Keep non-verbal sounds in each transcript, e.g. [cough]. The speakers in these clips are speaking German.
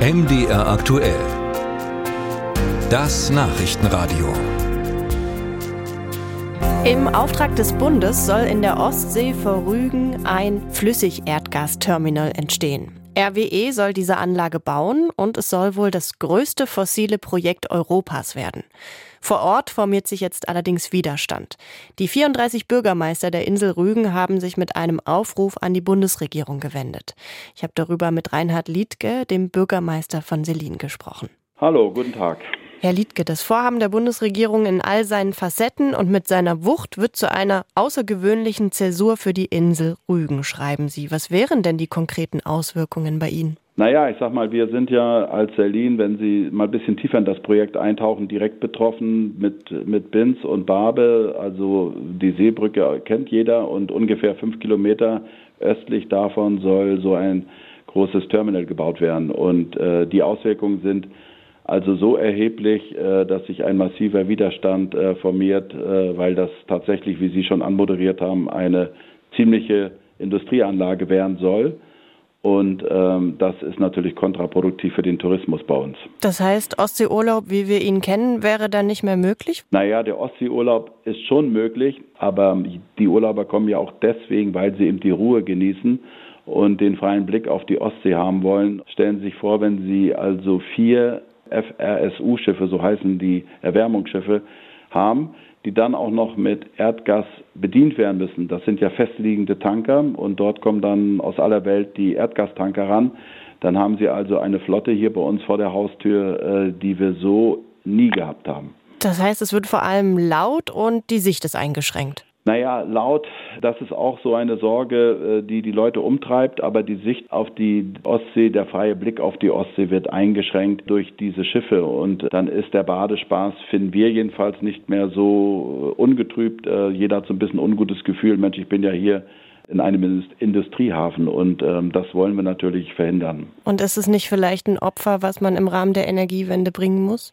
MDR aktuell. Das Nachrichtenradio. Im Auftrag des Bundes soll in der Ostsee vor Rügen ein Flüssigerdgasterminal entstehen. RWE soll diese Anlage bauen und es soll wohl das größte fossile Projekt Europas werden. Vor Ort formiert sich jetzt allerdings Widerstand. Die 34 Bürgermeister der Insel Rügen haben sich mit einem Aufruf an die Bundesregierung gewendet. Ich habe darüber mit Reinhard Liedke, dem Bürgermeister von Selin, gesprochen. Hallo, guten Tag. Herr Liedke, das Vorhaben der Bundesregierung in all seinen Facetten und mit seiner Wucht wird zu einer außergewöhnlichen Zäsur für die Insel Rügen, schreiben Sie. Was wären denn die konkreten Auswirkungen bei Ihnen? Naja, ich sag mal, wir sind ja als Selin, wenn Sie mal ein bisschen tiefer in das Projekt eintauchen, direkt betroffen mit, mit Binz und Barbe. Also die Seebrücke kennt jeder und ungefähr fünf Kilometer östlich davon soll so ein großes Terminal gebaut werden. Und äh, die Auswirkungen sind also so erheblich, äh, dass sich ein massiver Widerstand äh, formiert, äh, weil das tatsächlich, wie Sie schon anmoderiert haben, eine ziemliche Industrieanlage werden soll. Und ähm, das ist natürlich kontraproduktiv für den Tourismus bei uns. Das heißt, Ostseeurlaub, wie wir ihn kennen, wäre dann nicht mehr möglich? Naja, der Ostseeurlaub ist schon möglich, aber die Urlauber kommen ja auch deswegen, weil sie eben die Ruhe genießen und den freien Blick auf die Ostsee haben wollen. Stellen Sie sich vor, wenn Sie also vier FRSU-Schiffe, so heißen die Erwärmungsschiffe, haben, die dann auch noch mit Erdgas bedient werden müssen. Das sind ja festliegende Tanker und dort kommen dann aus aller Welt die Erdgastanker ran. Dann haben Sie also eine Flotte hier bei uns vor der Haustür, äh, die wir so nie gehabt haben. Das heißt, es wird vor allem laut und die Sicht ist eingeschränkt. Naja, laut, das ist auch so eine Sorge, äh, die die Leute umtreibt, aber die Sicht auf die Ostsee, der freie Blick auf die Ostsee wird eingeschränkt durch diese Schiffe und dann ist der Badespaß, finden wir jedenfalls, nicht mehr so äh, ungetrübt. Äh, jeder hat so ein bisschen ungutes Gefühl, Mensch, ich bin ja hier in einem Industriehafen und ähm, das wollen wir natürlich verhindern. Und ist es nicht vielleicht ein Opfer, was man im Rahmen der Energiewende bringen muss?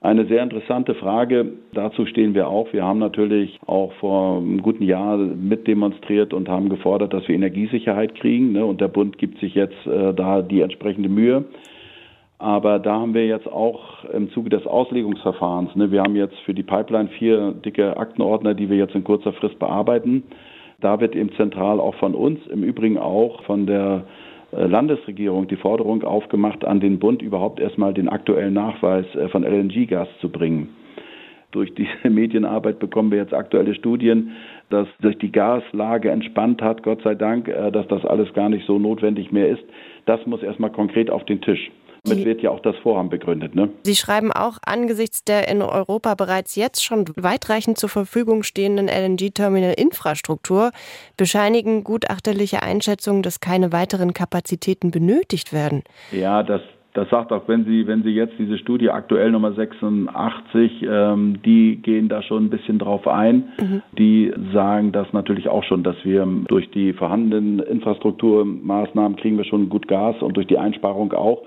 Eine sehr interessante Frage. Dazu stehen wir auch. Wir haben natürlich auch vor einem guten Jahr mitdemonstriert und haben gefordert, dass wir Energiesicherheit kriegen. Ne? Und der Bund gibt sich jetzt äh, da die entsprechende Mühe. Aber da haben wir jetzt auch im Zuge des Auslegungsverfahrens, ne, wir haben jetzt für die Pipeline vier dicke Aktenordner, die wir jetzt in kurzer Frist bearbeiten. Da wird eben zentral auch von uns, im Übrigen auch von der Landesregierung die Forderung aufgemacht, an den Bund überhaupt erstmal den aktuellen Nachweis äh, von LNG-Gas zu bringen. Durch diese [laughs] Medienarbeit bekommen wir jetzt aktuelle Studien, dass sich die Gaslage entspannt hat, Gott sei Dank, äh, dass das alles gar nicht so notwendig mehr ist. Das muss erstmal konkret auf den Tisch. Damit wird ja auch das Vorhaben begründet. Ne? Sie schreiben auch, angesichts der in Europa bereits jetzt schon weitreichend zur Verfügung stehenden LNG-Terminal-Infrastruktur bescheinigen gutachterliche Einschätzungen, dass keine weiteren Kapazitäten benötigt werden. Ja, das, das sagt auch, wenn Sie, wenn Sie jetzt diese Studie aktuell Nummer 86, ähm, die gehen da schon ein bisschen drauf ein. Mhm. Die sagen das natürlich auch schon, dass wir durch die vorhandenen Infrastrukturmaßnahmen kriegen wir schon gut Gas und durch die Einsparung auch.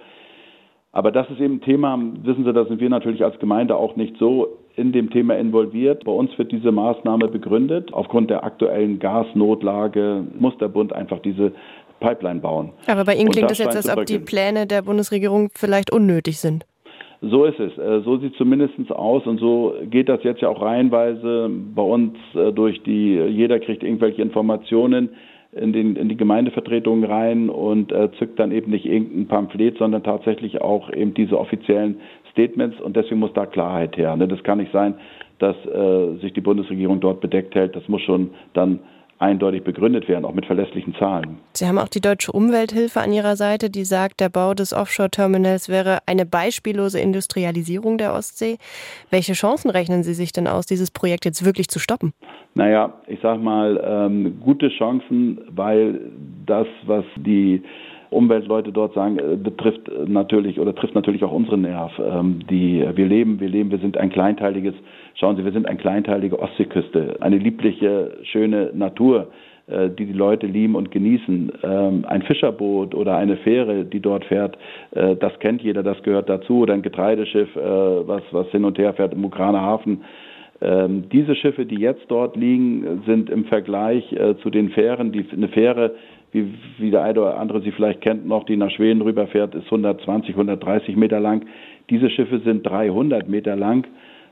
Aber das ist eben ein Thema, wissen Sie, da sind wir natürlich als Gemeinde auch nicht so in dem Thema involviert. Bei uns wird diese Maßnahme begründet. Aufgrund der aktuellen Gasnotlage muss der Bund einfach diese Pipeline bauen. Aber bei Ihnen klingt es jetzt, als ob die Pläne der Bundesregierung vielleicht unnötig sind. So ist es. Äh, so sieht es zumindest aus und so geht das jetzt ja auch reihenweise bei uns äh, durch die, jeder kriegt irgendwelche Informationen in, den, in die Gemeindevertretungen rein und äh, zückt dann eben nicht irgendein Pamphlet, sondern tatsächlich auch eben diese offiziellen Statements und deswegen muss da Klarheit her. Ne? Das kann nicht sein, dass äh, sich die Bundesregierung dort bedeckt hält. Das muss schon dann eindeutig begründet werden, auch mit verlässlichen Zahlen. Sie haben auch die Deutsche Umwelthilfe an Ihrer Seite, die sagt, der Bau des Offshore-Terminals wäre eine beispiellose Industrialisierung der Ostsee. Welche Chancen rechnen Sie sich denn aus, dieses Projekt jetzt wirklich zu stoppen? Naja, ich sage mal, ähm, gute Chancen, weil das, was die Umweltleute dort sagen, äh, betrifft natürlich oder trifft natürlich auch unseren Nerv. Ähm, die, wir leben, wir leben, wir sind ein kleinteiliges, schauen Sie, wir sind eine kleinteilige Ostseeküste, eine liebliche, schöne Natur äh, die die Leute lieben und genießen. Ähm, ein Fischerboot oder eine Fähre, die dort fährt, äh, das kennt jeder, das gehört dazu. Oder ein Getreideschiff, was, was hin und her fährt im Ukrainer Hafen. Ähm, diese Schiffe, die jetzt dort liegen, sind im Vergleich zu den Fähren, die, eine Fähre wie, wie der eine oder andere sie vielleicht kennt noch, die nach Schweden rüberfährt, ist 120, 130 Meter lang. Diese Schiffe sind 300 Meter lang,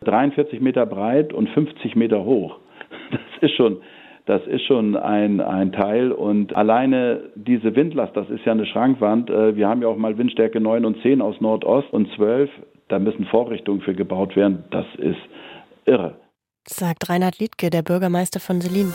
43 Meter breit und 50 Meter hoch. [laughs] Das ist schon, das ist schon ein, ein Teil. Und alleine diese Windlast, das ist ja eine Schrankwand. Äh, wir haben ja auch mal Windstärke 9 und 10 aus Nordost und 12. Da müssen Vorrichtungen für gebaut werden. Das ist irre. Sagt Reinhard Liedke, der Bürgermeister von Selin.